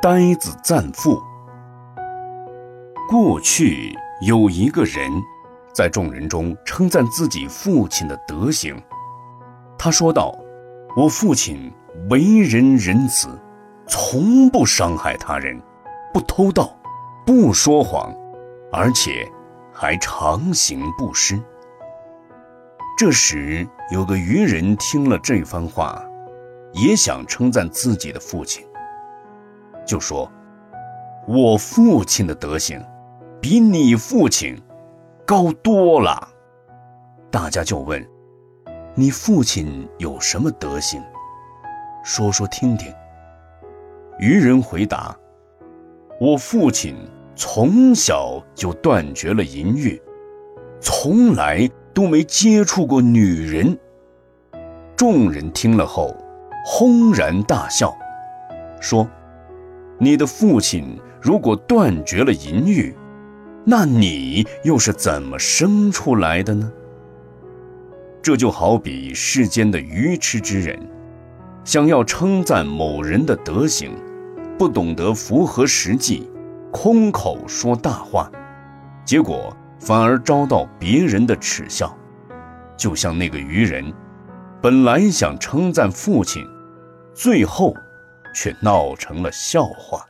呆子赞父。过去有一个人，在众人中称赞自己父亲的德行。他说道：“我父亲为人仁慈，从不伤害他人，不偷盗，不说谎，而且还常行布施。”这时，有个渔人听了这番话，也想称赞自己的父亲。就说：“我父亲的德行，比你父亲高多了。”大家就问：“你父亲有什么德行？说说听听。”渔人回答：“我父亲从小就断绝了淫欲，从来都没接触过女人。”众人听了后，轰然大笑，说。你的父亲如果断绝了淫欲，那你又是怎么生出来的呢？这就好比世间的愚痴之人，想要称赞某人的德行，不懂得符合实际，空口说大话，结果反而遭到别人的耻笑。就像那个愚人，本来想称赞父亲，最后。却闹成了笑话。